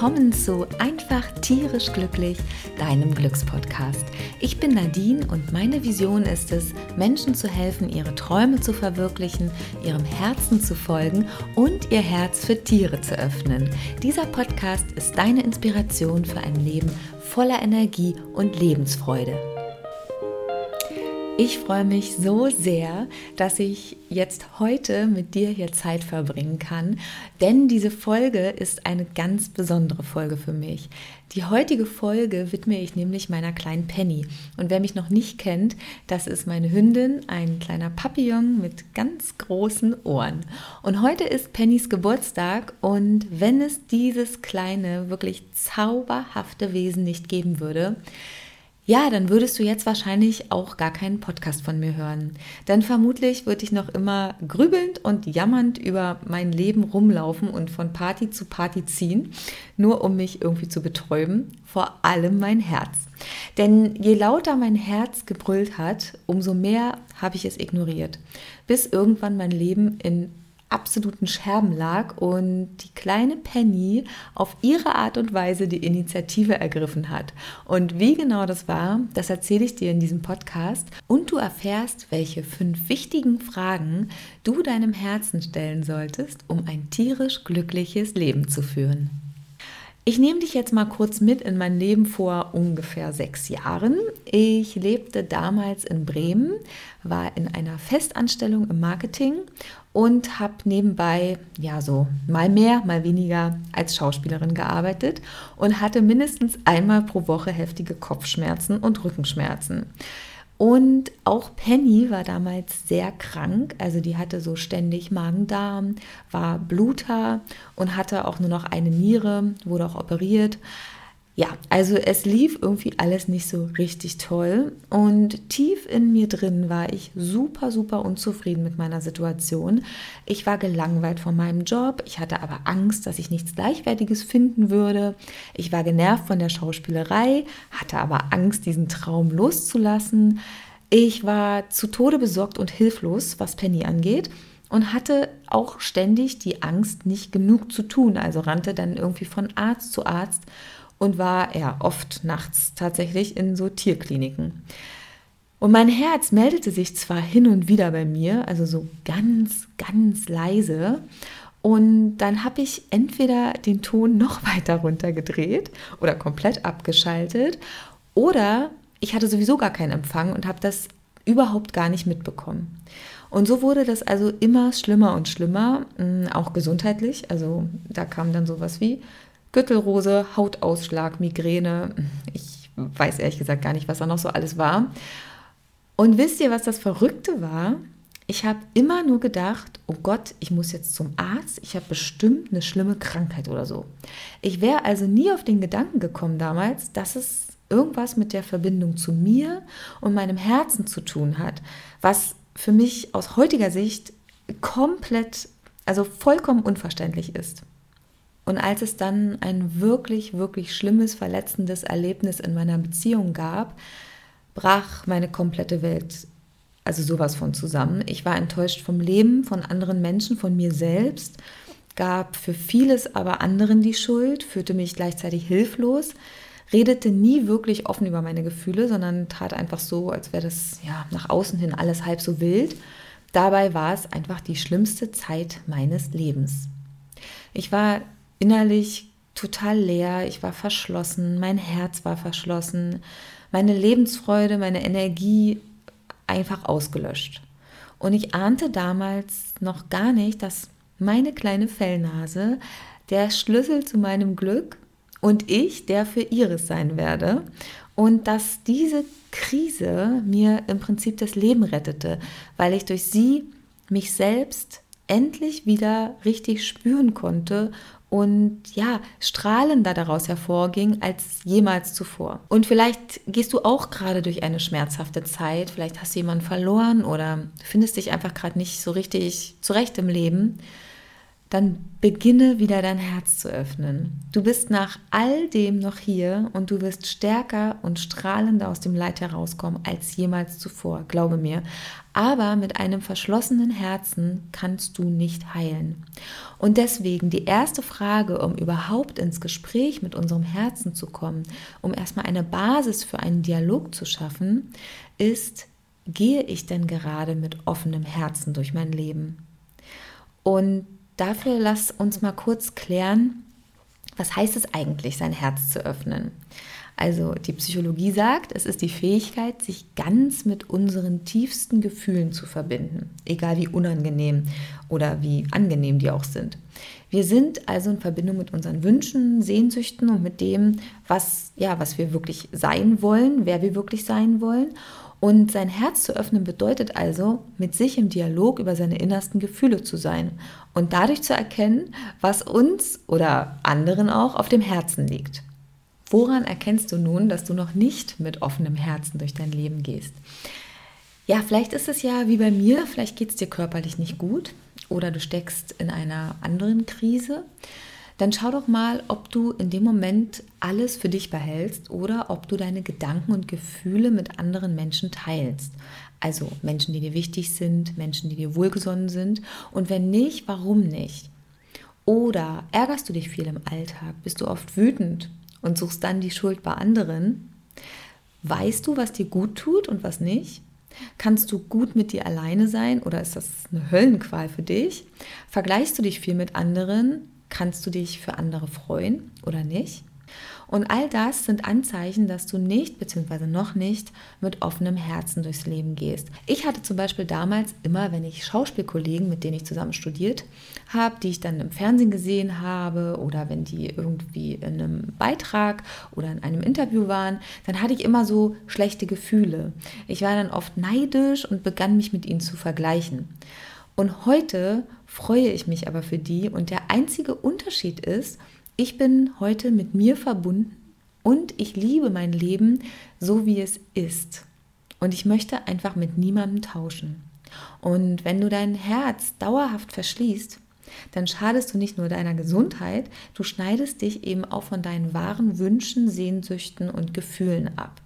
willkommen zu Einfach tierisch glücklich, deinem Glückspodcast. Ich bin Nadine und meine Vision ist es, Menschen zu helfen, ihre Träume zu verwirklichen, ihrem Herzen zu folgen und ihr Herz für Tiere zu öffnen. Dieser Podcast ist deine Inspiration für ein Leben voller Energie und Lebensfreude. Ich freue mich so sehr, dass ich jetzt heute mit dir hier Zeit verbringen kann, denn diese Folge ist eine ganz besondere Folge für mich. Die heutige Folge widme ich nämlich meiner kleinen Penny. Und wer mich noch nicht kennt, das ist meine Hündin, ein kleiner Papillon mit ganz großen Ohren. Und heute ist Pennys Geburtstag und wenn es dieses kleine, wirklich zauberhafte Wesen nicht geben würde, ja, dann würdest du jetzt wahrscheinlich auch gar keinen Podcast von mir hören. Denn vermutlich würde ich noch immer grübelnd und jammernd über mein Leben rumlaufen und von Party zu Party ziehen, nur um mich irgendwie zu betäuben, vor allem mein Herz. Denn je lauter mein Herz gebrüllt hat, umso mehr habe ich es ignoriert, bis irgendwann mein Leben in absoluten Scherben lag und die kleine Penny auf ihre Art und Weise die Initiative ergriffen hat. Und wie genau das war, das erzähle ich dir in diesem Podcast und du erfährst, welche fünf wichtigen Fragen du deinem Herzen stellen solltest, um ein tierisch glückliches Leben zu führen. Ich nehme dich jetzt mal kurz mit in mein Leben vor ungefähr sechs Jahren. Ich lebte damals in Bremen, war in einer Festanstellung im Marketing und habe nebenbei, ja, so mal mehr, mal weniger als Schauspielerin gearbeitet und hatte mindestens einmal pro Woche heftige Kopfschmerzen und Rückenschmerzen. Und auch Penny war damals sehr krank, also die hatte so ständig Magen-Darm, war Bluter und hatte auch nur noch eine Niere, wurde auch operiert. Ja, also es lief irgendwie alles nicht so richtig toll und tief in mir drin war ich super, super unzufrieden mit meiner Situation. Ich war gelangweilt von meinem Job, ich hatte aber Angst, dass ich nichts Gleichwertiges finden würde. Ich war genervt von der Schauspielerei, hatte aber Angst, diesen Traum loszulassen. Ich war zu Tode besorgt und hilflos, was Penny angeht und hatte auch ständig die Angst, nicht genug zu tun. Also rannte dann irgendwie von Arzt zu Arzt und war ja oft nachts tatsächlich in so Tierkliniken. Und mein Herz meldete sich zwar hin und wieder bei mir, also so ganz, ganz leise. Und dann habe ich entweder den Ton noch weiter runtergedreht oder komplett abgeschaltet oder ich hatte sowieso gar keinen Empfang und habe das überhaupt gar nicht mitbekommen. Und so wurde das also immer schlimmer und schlimmer, mm, auch gesundheitlich. Also da kam dann sowas wie Gürtelrose, Hautausschlag, Migräne. Ich weiß ehrlich gesagt gar nicht, was da noch so alles war. Und wisst ihr, was das Verrückte war? Ich habe immer nur gedacht, oh Gott, ich muss jetzt zum Arzt, ich habe bestimmt eine schlimme Krankheit oder so. Ich wäre also nie auf den Gedanken gekommen damals, dass es irgendwas mit der Verbindung zu mir und meinem Herzen zu tun hat, was für mich aus heutiger Sicht komplett, also vollkommen unverständlich ist. Und als es dann ein wirklich, wirklich schlimmes, verletzendes Erlebnis in meiner Beziehung gab, brach meine komplette Welt also sowas von zusammen. Ich war enttäuscht vom Leben, von anderen Menschen, von mir selbst, gab für vieles aber anderen die Schuld, fühlte mich gleichzeitig hilflos, redete nie wirklich offen über meine Gefühle, sondern tat einfach so, als wäre das ja nach außen hin alles halb so wild. Dabei war es einfach die schlimmste Zeit meines Lebens. Ich war innerlich total leer, ich war verschlossen, mein Herz war verschlossen, meine Lebensfreude, meine Energie einfach ausgelöscht. Und ich ahnte damals noch gar nicht, dass meine kleine Fellnase der Schlüssel zu meinem Glück und ich der für ihres sein werde und dass diese Krise mir im Prinzip das Leben rettete, weil ich durch sie mich selbst endlich wieder richtig spüren konnte und ja, strahlender daraus hervorging als jemals zuvor. Und vielleicht gehst du auch gerade durch eine schmerzhafte Zeit, vielleicht hast du jemanden verloren oder findest dich einfach gerade nicht so richtig zurecht im Leben. Dann beginne wieder dein Herz zu öffnen. Du bist nach all dem noch hier und du wirst stärker und strahlender aus dem Leid herauskommen als jemals zuvor, glaube mir. Aber mit einem verschlossenen Herzen kannst du nicht heilen. Und deswegen die erste Frage, um überhaupt ins Gespräch mit unserem Herzen zu kommen, um erstmal eine Basis für einen Dialog zu schaffen, ist, gehe ich denn gerade mit offenem Herzen durch mein Leben? Und dafür lass uns mal kurz klären, was heißt es eigentlich, sein Herz zu öffnen? Also die Psychologie sagt, es ist die Fähigkeit, sich ganz mit unseren tiefsten Gefühlen zu verbinden, egal wie unangenehm oder wie angenehm die auch sind. Wir sind also in Verbindung mit unseren Wünschen, Sehnsüchten und mit dem, was ja, was wir wirklich sein wollen, wer wir wirklich sein wollen. Und sein Herz zu öffnen bedeutet also, mit sich im Dialog über seine innersten Gefühle zu sein und dadurch zu erkennen, was uns oder anderen auch auf dem Herzen liegt. Woran erkennst du nun, dass du noch nicht mit offenem Herzen durch dein Leben gehst? Ja, vielleicht ist es ja wie bei mir, vielleicht geht es dir körperlich nicht gut oder du steckst in einer anderen Krise dann schau doch mal, ob du in dem Moment alles für dich behältst oder ob du deine Gedanken und Gefühle mit anderen Menschen teilst. Also Menschen, die dir wichtig sind, Menschen, die dir wohlgesonnen sind. Und wenn nicht, warum nicht? Oder ärgerst du dich viel im Alltag? Bist du oft wütend und suchst dann die Schuld bei anderen? Weißt du, was dir gut tut und was nicht? Kannst du gut mit dir alleine sein oder ist das eine Höllenqual für dich? Vergleichst du dich viel mit anderen? Kannst du dich für andere freuen oder nicht? Und all das sind Anzeichen, dass du nicht bzw. noch nicht mit offenem Herzen durchs Leben gehst. Ich hatte zum Beispiel damals immer, wenn ich Schauspielkollegen, mit denen ich zusammen studiert habe, die ich dann im Fernsehen gesehen habe oder wenn die irgendwie in einem Beitrag oder in einem Interview waren, dann hatte ich immer so schlechte Gefühle. Ich war dann oft neidisch und begann mich mit ihnen zu vergleichen. Und heute freue ich mich aber für die und der einzige Unterschied ist, ich bin heute mit mir verbunden und ich liebe mein Leben so, wie es ist. Und ich möchte einfach mit niemandem tauschen. Und wenn du dein Herz dauerhaft verschließt, dann schadest du nicht nur deiner Gesundheit, du schneidest dich eben auch von deinen wahren Wünschen, Sehnsüchten und Gefühlen ab.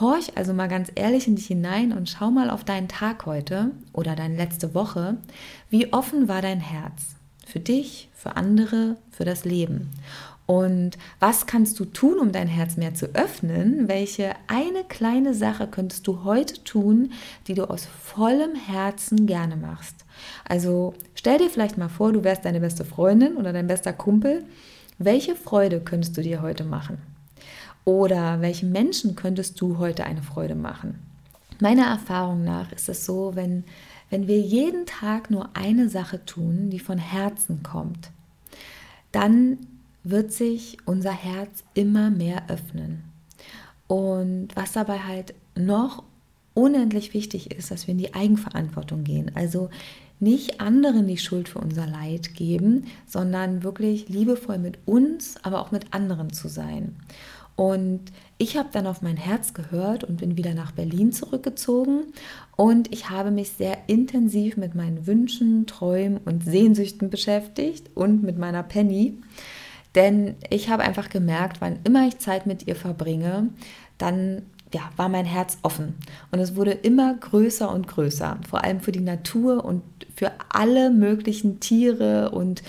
Horch also mal ganz ehrlich in dich hinein und schau mal auf deinen Tag heute oder deine letzte Woche. Wie offen war dein Herz? Für dich, für andere, für das Leben. Und was kannst du tun, um dein Herz mehr zu öffnen? Welche eine kleine Sache könntest du heute tun, die du aus vollem Herzen gerne machst? Also stell dir vielleicht mal vor, du wärst deine beste Freundin oder dein bester Kumpel. Welche Freude könntest du dir heute machen? Oder welchen Menschen könntest du heute eine Freude machen? Meiner Erfahrung nach ist es so, wenn, wenn wir jeden Tag nur eine Sache tun, die von Herzen kommt, dann wird sich unser Herz immer mehr öffnen. Und was dabei halt noch unendlich wichtig ist, dass wir in die Eigenverantwortung gehen. Also nicht anderen die Schuld für unser Leid geben, sondern wirklich liebevoll mit uns, aber auch mit anderen zu sein. Und ich habe dann auf mein Herz gehört und bin wieder nach Berlin zurückgezogen. Und ich habe mich sehr intensiv mit meinen Wünschen, Träumen und Sehnsüchten beschäftigt und mit meiner Penny. Denn ich habe einfach gemerkt, wann immer ich Zeit mit ihr verbringe, dann ja, war mein Herz offen. Und es wurde immer größer und größer. Vor allem für die Natur und für alle möglichen Tiere und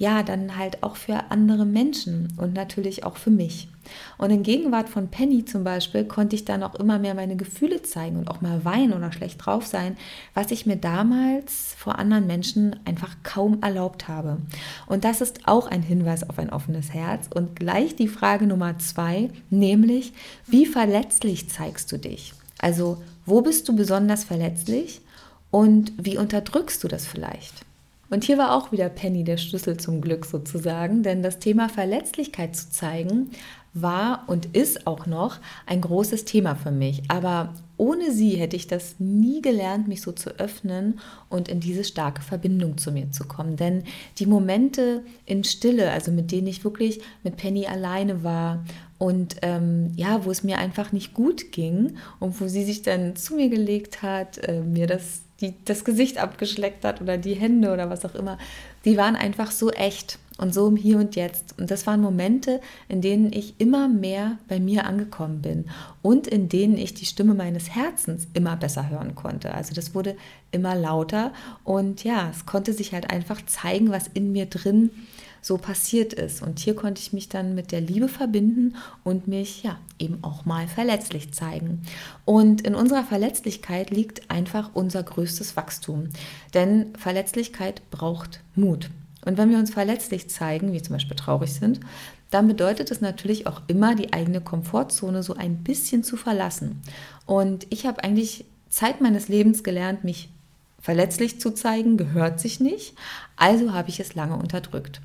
ja, dann halt auch für andere Menschen und natürlich auch für mich. Und in Gegenwart von Penny zum Beispiel konnte ich dann auch immer mehr meine Gefühle zeigen und auch mal weinen oder schlecht drauf sein, was ich mir damals vor anderen Menschen einfach kaum erlaubt habe. Und das ist auch ein Hinweis auf ein offenes Herz. Und gleich die Frage Nummer zwei, nämlich, wie verletzlich zeigst du dich? Also, wo bist du besonders verletzlich und wie unterdrückst du das vielleicht? Und hier war auch wieder Penny der Schlüssel zum Glück sozusagen, denn das Thema Verletzlichkeit zu zeigen war und ist auch noch ein großes Thema für mich. Aber ohne sie hätte ich das nie gelernt, mich so zu öffnen und in diese starke Verbindung zu mir zu kommen. Denn die Momente in Stille, also mit denen ich wirklich mit Penny alleine war und ähm, ja, wo es mir einfach nicht gut ging und wo sie sich dann zu mir gelegt hat, äh, mir das die das Gesicht abgeschleckt hat oder die Hände oder was auch immer, die waren einfach so echt und so im Hier und Jetzt. Und das waren Momente, in denen ich immer mehr bei mir angekommen bin und in denen ich die Stimme meines Herzens immer besser hören konnte. Also das wurde immer lauter und ja, es konnte sich halt einfach zeigen, was in mir drin so passiert ist. Und hier konnte ich mich dann mit der Liebe verbinden und mich ja eben auch mal verletzlich zeigen. Und in unserer Verletzlichkeit liegt einfach unser größtes Wachstum. Denn Verletzlichkeit braucht Mut. Und wenn wir uns verletzlich zeigen, wie zum Beispiel traurig sind, dann bedeutet es natürlich auch immer, die eigene Komfortzone so ein bisschen zu verlassen. Und ich habe eigentlich Zeit meines Lebens gelernt, mich verletzlich zu zeigen, gehört sich nicht. Also habe ich es lange unterdrückt.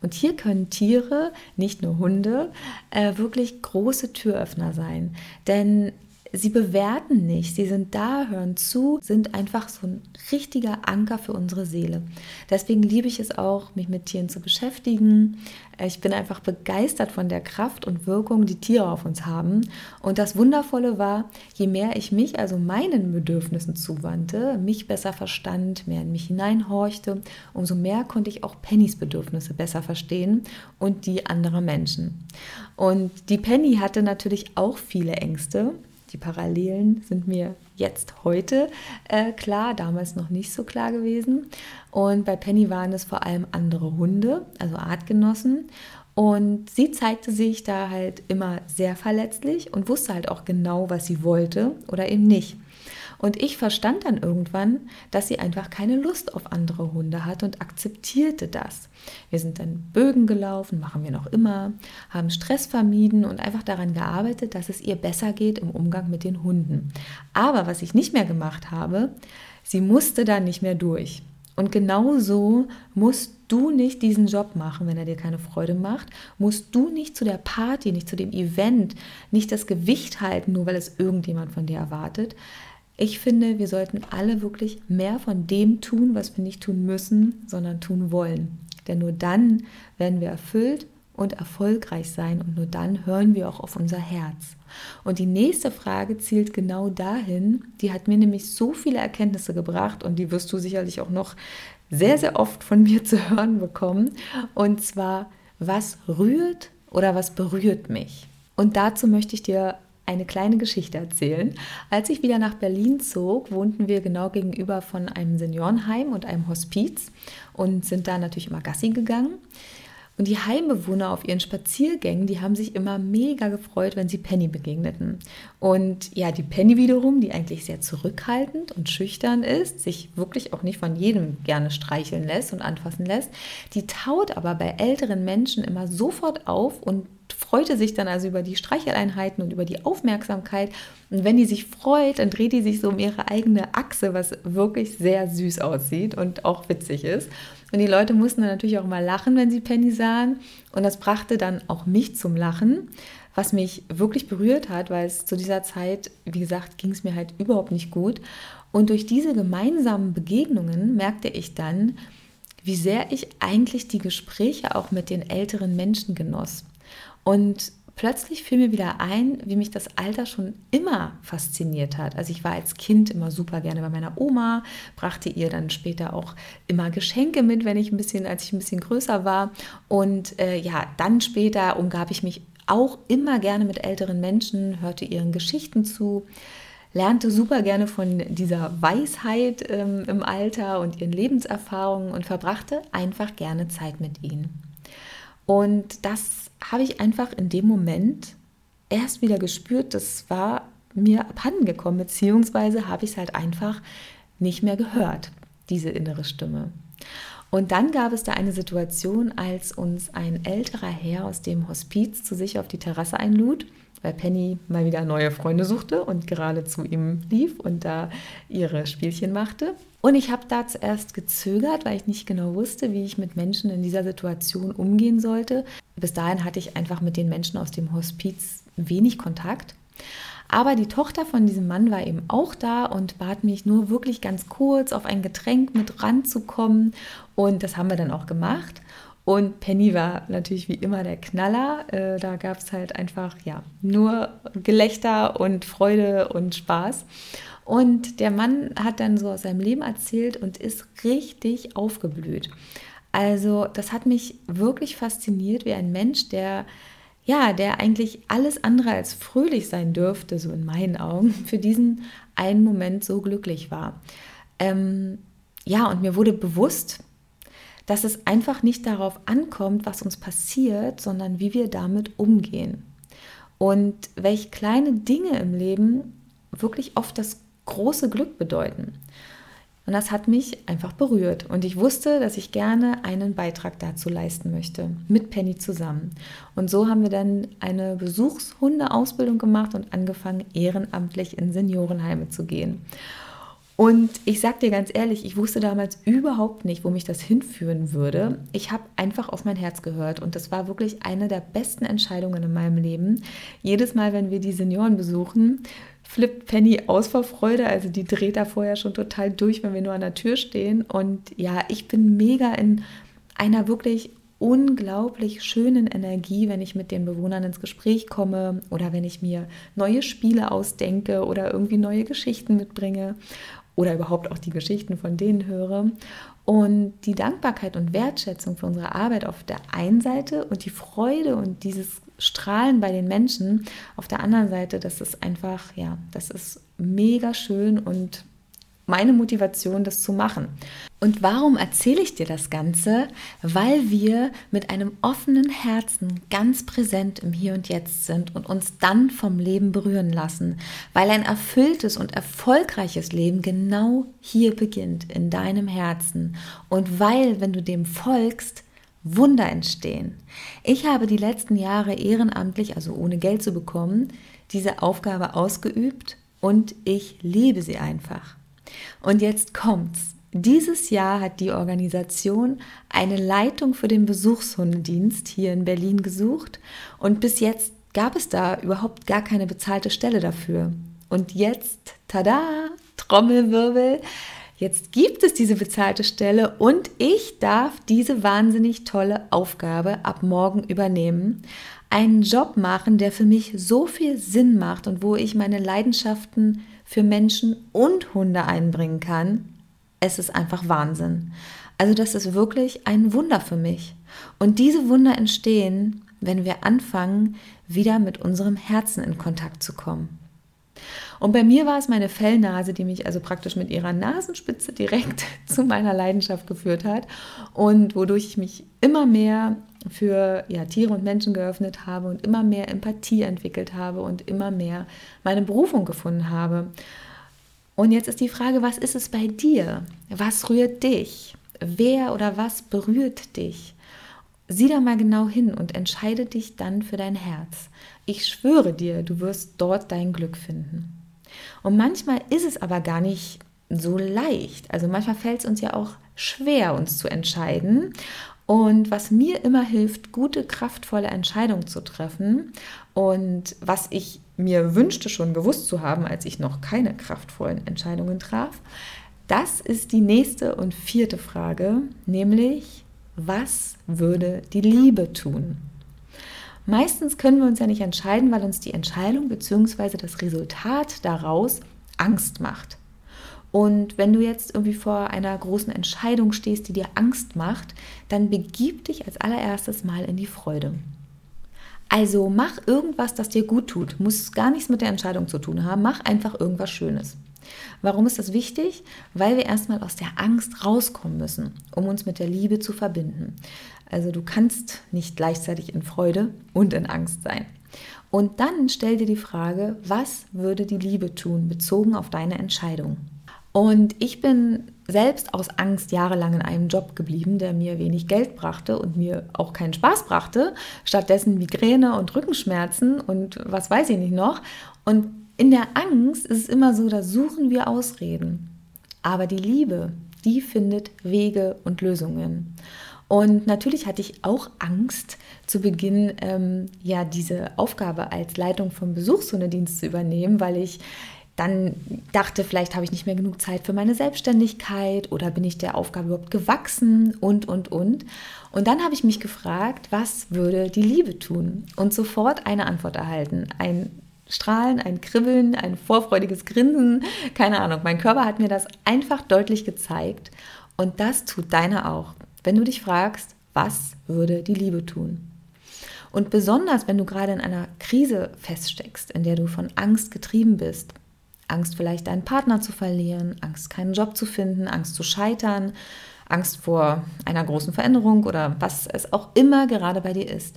Und hier können Tiere, nicht nur Hunde, äh, wirklich große Türöffner sein. Denn Sie bewerten nicht, sie sind da, hören zu, sind einfach so ein richtiger Anker für unsere Seele. Deswegen liebe ich es auch, mich mit Tieren zu beschäftigen. Ich bin einfach begeistert von der Kraft und Wirkung, die Tiere auf uns haben. Und das Wundervolle war, je mehr ich mich also meinen Bedürfnissen zuwandte, mich besser verstand, mehr in mich hineinhorchte, umso mehr konnte ich auch Pennys Bedürfnisse besser verstehen und die anderer Menschen. Und die Penny hatte natürlich auch viele Ängste die Parallelen sind mir jetzt heute äh, klar, damals noch nicht so klar gewesen. Und bei Penny waren es vor allem andere Hunde, also Artgenossen. Und sie zeigte sich da halt immer sehr verletzlich und wusste halt auch genau, was sie wollte oder eben nicht. Und ich verstand dann irgendwann, dass sie einfach keine Lust auf andere Hunde hat und akzeptierte das. Wir sind dann Bögen gelaufen, machen wir noch immer, haben Stress vermieden und einfach daran gearbeitet, dass es ihr besser geht im Umgang mit den Hunden. Aber was ich nicht mehr gemacht habe, sie musste dann nicht mehr durch. Und genau so musst du nicht diesen Job machen, wenn er dir keine Freude macht. Musst du nicht zu der Party, nicht zu dem Event, nicht das Gewicht halten, nur weil es irgendjemand von dir erwartet. Ich finde, wir sollten alle wirklich mehr von dem tun, was wir nicht tun müssen, sondern tun wollen. Denn nur dann werden wir erfüllt und erfolgreich sein und nur dann hören wir auch auf unser Herz. Und die nächste Frage zielt genau dahin, die hat mir nämlich so viele Erkenntnisse gebracht und die wirst du sicherlich auch noch sehr, sehr oft von mir zu hören bekommen. Und zwar, was rührt oder was berührt mich? Und dazu möchte ich dir eine kleine Geschichte erzählen. Als ich wieder nach Berlin zog, wohnten wir genau gegenüber von einem Seniorenheim und einem Hospiz und sind da natürlich immer Gassi gegangen. Und die Heimbewohner auf ihren Spaziergängen, die haben sich immer mega gefreut, wenn sie Penny begegneten. Und ja, die Penny wiederum, die eigentlich sehr zurückhaltend und schüchtern ist, sich wirklich auch nicht von jedem gerne streicheln lässt und anfassen lässt, die taut aber bei älteren Menschen immer sofort auf und freute sich dann also über die Streicheleinheiten und über die Aufmerksamkeit. Und wenn die sich freut, dann dreht die sich so um ihre eigene Achse, was wirklich sehr süß aussieht und auch witzig ist. Und die Leute mussten dann natürlich auch immer lachen, wenn sie Penny sahen. Und das brachte dann auch mich zum Lachen, was mich wirklich berührt hat, weil es zu dieser Zeit, wie gesagt, ging es mir halt überhaupt nicht gut. Und durch diese gemeinsamen Begegnungen merkte ich dann, wie sehr ich eigentlich die Gespräche auch mit den älteren Menschen genoss. Und plötzlich fiel mir wieder ein, wie mich das Alter schon immer fasziniert hat. Also ich war als Kind immer super gerne bei meiner Oma, brachte ihr dann später auch immer Geschenke mit, wenn ich ein bisschen, als ich ein bisschen größer war. Und äh, ja, dann später umgab ich mich auch immer gerne mit älteren Menschen, hörte ihren Geschichten zu lernte super gerne von dieser Weisheit ähm, im Alter und ihren Lebenserfahrungen und verbrachte einfach gerne Zeit mit ihnen. Und das habe ich einfach in dem Moment erst wieder gespürt, das war mir abhandengekommen, beziehungsweise habe ich es halt einfach nicht mehr gehört, diese innere Stimme. Und dann gab es da eine Situation, als uns ein älterer Herr aus dem Hospiz zu sich auf die Terrasse einlud, weil Penny mal wieder neue Freunde suchte und gerade zu ihm lief und da ihre Spielchen machte. Und ich habe da zuerst gezögert, weil ich nicht genau wusste, wie ich mit Menschen in dieser Situation umgehen sollte. Bis dahin hatte ich einfach mit den Menschen aus dem Hospiz wenig Kontakt. Aber die Tochter von diesem Mann war eben auch da und bat mich nur wirklich ganz kurz auf ein Getränk mit ranzukommen. Und das haben wir dann auch gemacht. Und Penny war natürlich wie immer der Knaller. Äh, da gab es halt einfach ja nur Gelächter und Freude und Spaß. Und der Mann hat dann so aus seinem Leben erzählt und ist richtig aufgeblüht. Also das hat mich wirklich fasziniert, wie ein Mensch, der ja, der eigentlich alles andere als fröhlich sein dürfte, so in meinen Augen, für diesen einen Moment so glücklich war. Ähm, ja, und mir wurde bewusst, dass es einfach nicht darauf ankommt, was uns passiert, sondern wie wir damit umgehen. Und welche kleine Dinge im Leben wirklich oft das große Glück bedeuten. Und das hat mich einfach berührt. Und ich wusste, dass ich gerne einen Beitrag dazu leisten möchte, mit Penny zusammen. Und so haben wir dann eine Besuchshundeausbildung gemacht und angefangen, ehrenamtlich in Seniorenheime zu gehen. Und ich sag dir ganz ehrlich, ich wusste damals überhaupt nicht, wo mich das hinführen würde. Ich habe einfach auf mein Herz gehört und das war wirklich eine der besten Entscheidungen in meinem Leben. Jedes Mal, wenn wir die Senioren besuchen, flippt Penny aus vor Freude. Also die dreht da vorher schon total durch, wenn wir nur an der Tür stehen. Und ja, ich bin mega in einer wirklich unglaublich schönen Energie, wenn ich mit den Bewohnern ins Gespräch komme oder wenn ich mir neue Spiele ausdenke oder irgendwie neue Geschichten mitbringe oder überhaupt auch die Geschichten von denen höre. Und die Dankbarkeit und Wertschätzung für unsere Arbeit auf der einen Seite und die Freude und dieses Strahlen bei den Menschen auf der anderen Seite, das ist einfach, ja, das ist mega schön und meine Motivation, das zu machen. Und warum erzähle ich dir das Ganze? Weil wir mit einem offenen Herzen ganz präsent im Hier und Jetzt sind und uns dann vom Leben berühren lassen. Weil ein erfülltes und erfolgreiches Leben genau hier beginnt, in deinem Herzen. Und weil, wenn du dem folgst, Wunder entstehen. Ich habe die letzten Jahre ehrenamtlich, also ohne Geld zu bekommen, diese Aufgabe ausgeübt und ich liebe sie einfach. Und jetzt kommt's. Dieses Jahr hat die Organisation eine Leitung für den Besuchshundedienst hier in Berlin gesucht und bis jetzt gab es da überhaupt gar keine bezahlte Stelle dafür. Und jetzt, tada, Trommelwirbel, jetzt gibt es diese bezahlte Stelle und ich darf diese wahnsinnig tolle Aufgabe ab morgen übernehmen. Einen Job machen, der für mich so viel Sinn macht und wo ich meine Leidenschaften für Menschen und Hunde einbringen kann, es ist einfach Wahnsinn. Also das ist wirklich ein Wunder für mich. Und diese Wunder entstehen, wenn wir anfangen, wieder mit unserem Herzen in Kontakt zu kommen. Und bei mir war es meine Fellnase, die mich also praktisch mit ihrer Nasenspitze direkt zu meiner Leidenschaft geführt hat und wodurch ich mich immer mehr für ja, Tiere und Menschen geöffnet habe und immer mehr Empathie entwickelt habe und immer mehr meine Berufung gefunden habe. Und jetzt ist die Frage, was ist es bei dir? Was rührt dich? Wer oder was berührt dich? Sieh da mal genau hin und entscheide dich dann für dein Herz. Ich schwöre dir, du wirst dort dein Glück finden. Und manchmal ist es aber gar nicht so leicht. Also manchmal fällt es uns ja auch schwer, uns zu entscheiden. Und was mir immer hilft, gute, kraftvolle Entscheidungen zu treffen und was ich mir wünschte schon gewusst zu haben, als ich noch keine kraftvollen Entscheidungen traf, das ist die nächste und vierte Frage, nämlich, was würde die Liebe tun? Meistens können wir uns ja nicht entscheiden, weil uns die Entscheidung bzw. das Resultat daraus Angst macht. Und wenn du jetzt irgendwie vor einer großen Entscheidung stehst, die dir Angst macht, dann begib dich als allererstes mal in die Freude. Also mach irgendwas, das dir gut tut. Muss gar nichts mit der Entscheidung zu tun haben. Mach einfach irgendwas Schönes. Warum ist das wichtig? Weil wir erstmal aus der Angst rauskommen müssen, um uns mit der Liebe zu verbinden. Also du kannst nicht gleichzeitig in Freude und in Angst sein. Und dann stell dir die Frage, was würde die Liebe tun, bezogen auf deine Entscheidung? Und ich bin selbst aus Angst jahrelang in einem Job geblieben, der mir wenig Geld brachte und mir auch keinen Spaß brachte. Stattdessen Migräne und Rückenschmerzen und was weiß ich nicht noch. Und in der Angst ist es immer so, da suchen wir Ausreden. Aber die Liebe, die findet Wege und Lösungen. Und natürlich hatte ich auch Angst, zu Beginn ähm, ja diese Aufgabe als Leitung vom Besuchshundedienst zu übernehmen, weil ich dann dachte, vielleicht habe ich nicht mehr genug Zeit für meine Selbstständigkeit oder bin ich der Aufgabe überhaupt gewachsen und, und, und. Und dann habe ich mich gefragt, was würde die Liebe tun? Und sofort eine Antwort erhalten. Ein Strahlen, ein Kribbeln, ein vorfreudiges Grinsen, keine Ahnung. Mein Körper hat mir das einfach deutlich gezeigt und das tut deiner auch. Wenn du dich fragst, was würde die Liebe tun? Und besonders, wenn du gerade in einer Krise feststeckst, in der du von Angst getrieben bist, Angst vielleicht deinen Partner zu verlieren, Angst keinen Job zu finden, Angst zu scheitern, Angst vor einer großen Veränderung oder was es auch immer gerade bei dir ist.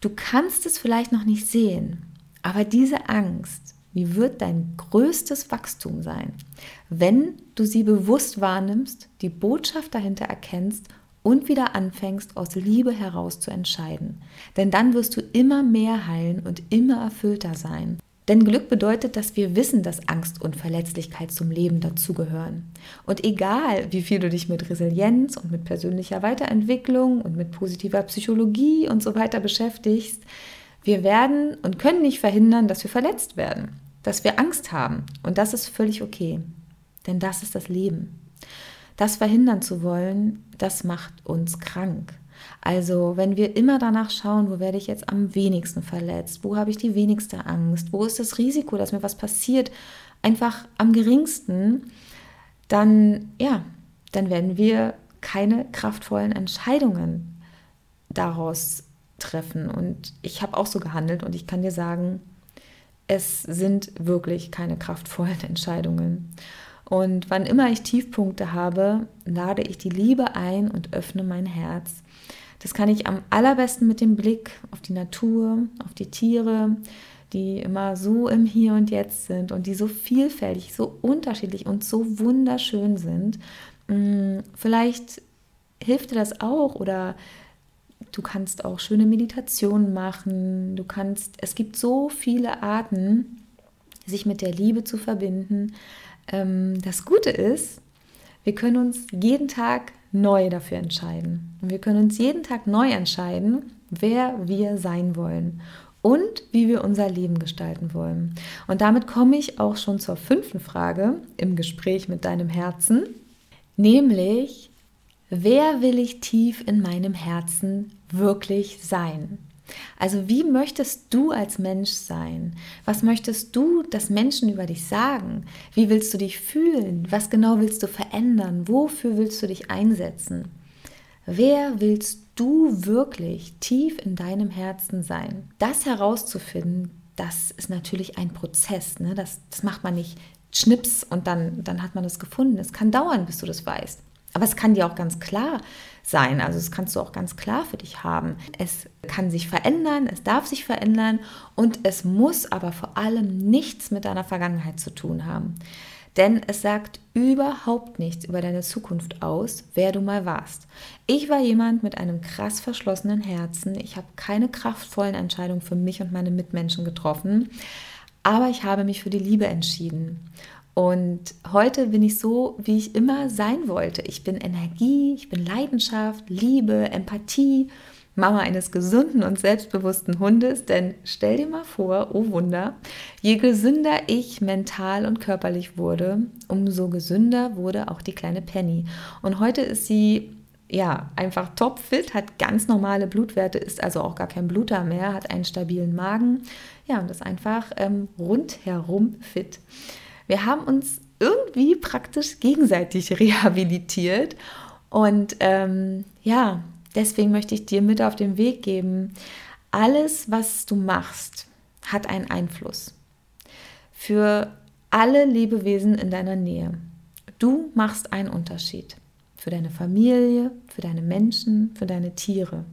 Du kannst es vielleicht noch nicht sehen, aber diese Angst, wie wird dein größtes Wachstum sein, wenn du sie bewusst wahrnimmst, die Botschaft dahinter erkennst und wieder anfängst, aus Liebe heraus zu entscheiden. Denn dann wirst du immer mehr heilen und immer erfüllter sein. Denn Glück bedeutet, dass wir wissen, dass Angst und Verletzlichkeit zum Leben dazugehören. Und egal, wie viel du dich mit Resilienz und mit persönlicher Weiterentwicklung und mit positiver Psychologie und so weiter beschäftigst, wir werden und können nicht verhindern, dass wir verletzt werden, dass wir Angst haben. Und das ist völlig okay. Denn das ist das Leben. Das verhindern zu wollen, das macht uns krank. Also wenn wir immer danach schauen, wo werde ich jetzt am wenigsten verletzt, wo habe ich die wenigste Angst, wo ist das Risiko, dass mir was passiert, einfach am geringsten, dann ja, dann werden wir keine kraftvollen Entscheidungen daraus treffen. Und ich habe auch so gehandelt und ich kann dir sagen, es sind wirklich keine kraftvollen Entscheidungen. Und wann immer ich Tiefpunkte habe, lade ich die Liebe ein und öffne mein Herz. Das kann ich am allerbesten mit dem Blick auf die Natur, auf die Tiere, die immer so im Hier und Jetzt sind und die so vielfältig, so unterschiedlich und so wunderschön sind. Mm, vielleicht hilft dir das auch oder du kannst auch schöne Meditationen machen. Du kannst, es gibt so viele Arten, sich mit der Liebe zu verbinden. Ähm, das Gute ist, wir können uns jeden Tag neu dafür entscheiden. Und wir können uns jeden Tag neu entscheiden, wer wir sein wollen und wie wir unser Leben gestalten wollen. Und damit komme ich auch schon zur fünften Frage im Gespräch mit deinem Herzen, nämlich, wer will ich tief in meinem Herzen wirklich sein? Also wie möchtest du als Mensch sein? Was möchtest du, dass Menschen über dich sagen? Wie willst du dich fühlen? Was genau willst du verändern? Wofür willst du dich einsetzen? Wer willst du wirklich tief in deinem Herzen sein? Das herauszufinden, das ist natürlich ein Prozess. Ne? Das, das macht man nicht schnips und dann, dann hat man das gefunden. Es kann dauern, bis du das weißt. Aber es kann dir auch ganz klar sein. Also das kannst du auch ganz klar für dich haben. Es kann sich verändern, es darf sich verändern und es muss aber vor allem nichts mit deiner Vergangenheit zu tun haben. Denn es sagt überhaupt nichts über deine Zukunft aus, wer du mal warst. Ich war jemand mit einem krass verschlossenen Herzen. Ich habe keine kraftvollen Entscheidungen für mich und meine Mitmenschen getroffen. Aber ich habe mich für die Liebe entschieden. Und heute bin ich so, wie ich immer sein wollte. Ich bin Energie, ich bin Leidenschaft, Liebe, Empathie, Mama eines gesunden und selbstbewussten Hundes. Denn stell dir mal vor, oh Wunder, je gesünder ich mental und körperlich wurde, umso gesünder wurde auch die kleine Penny. Und heute ist sie ja, einfach topfit, hat ganz normale Blutwerte, ist also auch gar kein Bluter mehr, hat einen stabilen Magen, ja, und ist einfach ähm, rundherum fit. Wir haben uns irgendwie praktisch gegenseitig rehabilitiert. Und ähm, ja, deswegen möchte ich dir mit auf den Weg geben, alles, was du machst, hat einen Einfluss für alle Lebewesen in deiner Nähe. Du machst einen Unterschied für deine Familie, für deine Menschen, für deine Tiere.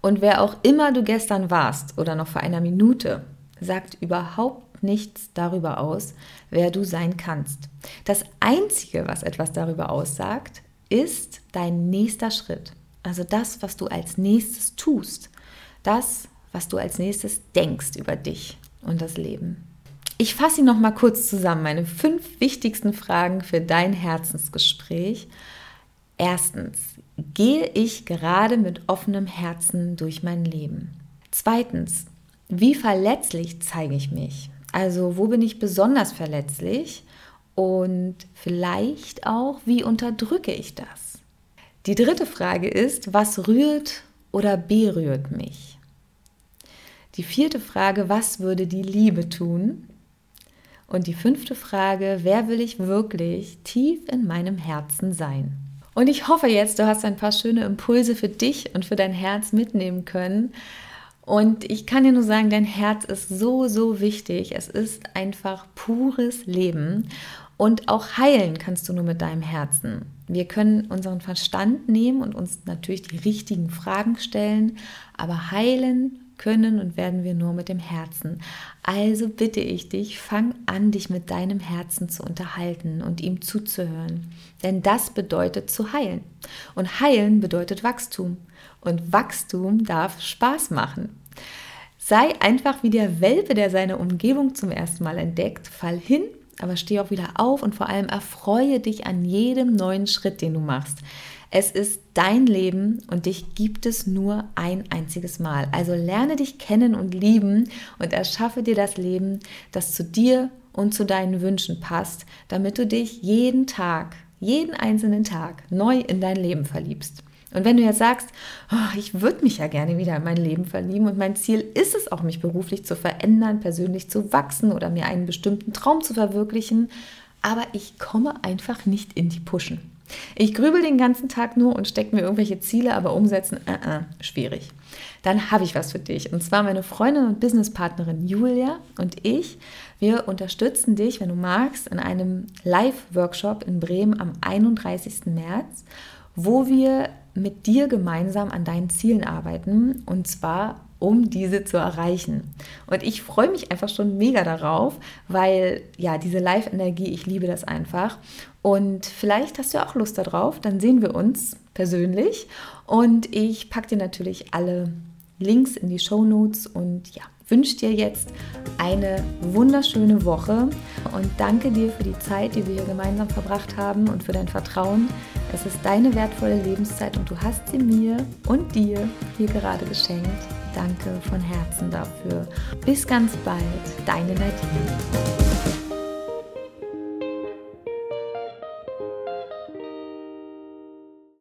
Und wer auch immer du gestern warst oder noch vor einer Minute, sagt überhaupt nichts darüber aus, wer du sein kannst. Das Einzige, was etwas darüber aussagt, ist dein nächster Schritt. Also das, was du als nächstes tust. Das, was du als nächstes denkst über dich und das Leben. Ich fasse sie noch mal kurz zusammen. Meine fünf wichtigsten Fragen für dein Herzensgespräch. Erstens, gehe ich gerade mit offenem Herzen durch mein Leben? Zweitens, wie verletzlich zeige ich mich? Also wo bin ich besonders verletzlich und vielleicht auch, wie unterdrücke ich das? Die dritte Frage ist, was rührt oder berührt mich? Die vierte Frage, was würde die Liebe tun? Und die fünfte Frage, wer will ich wirklich tief in meinem Herzen sein? Und ich hoffe jetzt, du hast ein paar schöne Impulse für dich und für dein Herz mitnehmen können. Und ich kann dir nur sagen, dein Herz ist so, so wichtig. Es ist einfach pures Leben. Und auch heilen kannst du nur mit deinem Herzen. Wir können unseren Verstand nehmen und uns natürlich die richtigen Fragen stellen, aber heilen können und werden wir nur mit dem Herzen. Also bitte ich dich, fang an, dich mit deinem Herzen zu unterhalten und ihm zuzuhören. Denn das bedeutet zu heilen. Und heilen bedeutet Wachstum. Und Wachstum darf Spaß machen. Sei einfach wie der Welpe, der seine Umgebung zum ersten Mal entdeckt. Fall hin, aber steh auch wieder auf und vor allem erfreue dich an jedem neuen Schritt, den du machst. Es ist dein Leben und dich gibt es nur ein einziges Mal. Also lerne dich kennen und lieben und erschaffe dir das Leben, das zu dir und zu deinen Wünschen passt, damit du dich jeden Tag, jeden einzelnen Tag neu in dein Leben verliebst. Und wenn du jetzt sagst, oh, ich würde mich ja gerne wieder in mein Leben verlieben und mein Ziel ist es auch, mich beruflich zu verändern, persönlich zu wachsen oder mir einen bestimmten Traum zu verwirklichen, aber ich komme einfach nicht in die Puschen. Ich grübel den ganzen Tag nur und stecke mir irgendwelche Ziele, aber umsetzen, uh -uh, schwierig. Dann habe ich was für dich. Und zwar meine Freundin und Businesspartnerin Julia und ich. Wir unterstützen dich, wenn du magst, in einem Live-Workshop in Bremen am 31. März, wo wir mit dir gemeinsam an deinen Zielen arbeiten. Und zwar um diese zu erreichen. Und ich freue mich einfach schon mega darauf, weil ja, diese Live-Energie, ich liebe das einfach. Und vielleicht hast du auch Lust darauf, dann sehen wir uns persönlich. Und ich packe dir natürlich alle Links in die Show Notes und ja, wünsche dir jetzt eine wunderschöne Woche und danke dir für die Zeit, die wir hier gemeinsam verbracht haben und für dein Vertrauen. Es ist deine wertvolle Lebenszeit und du hast sie mir und dir hier gerade geschenkt. Danke von Herzen dafür. Bis ganz bald, deine Nadine.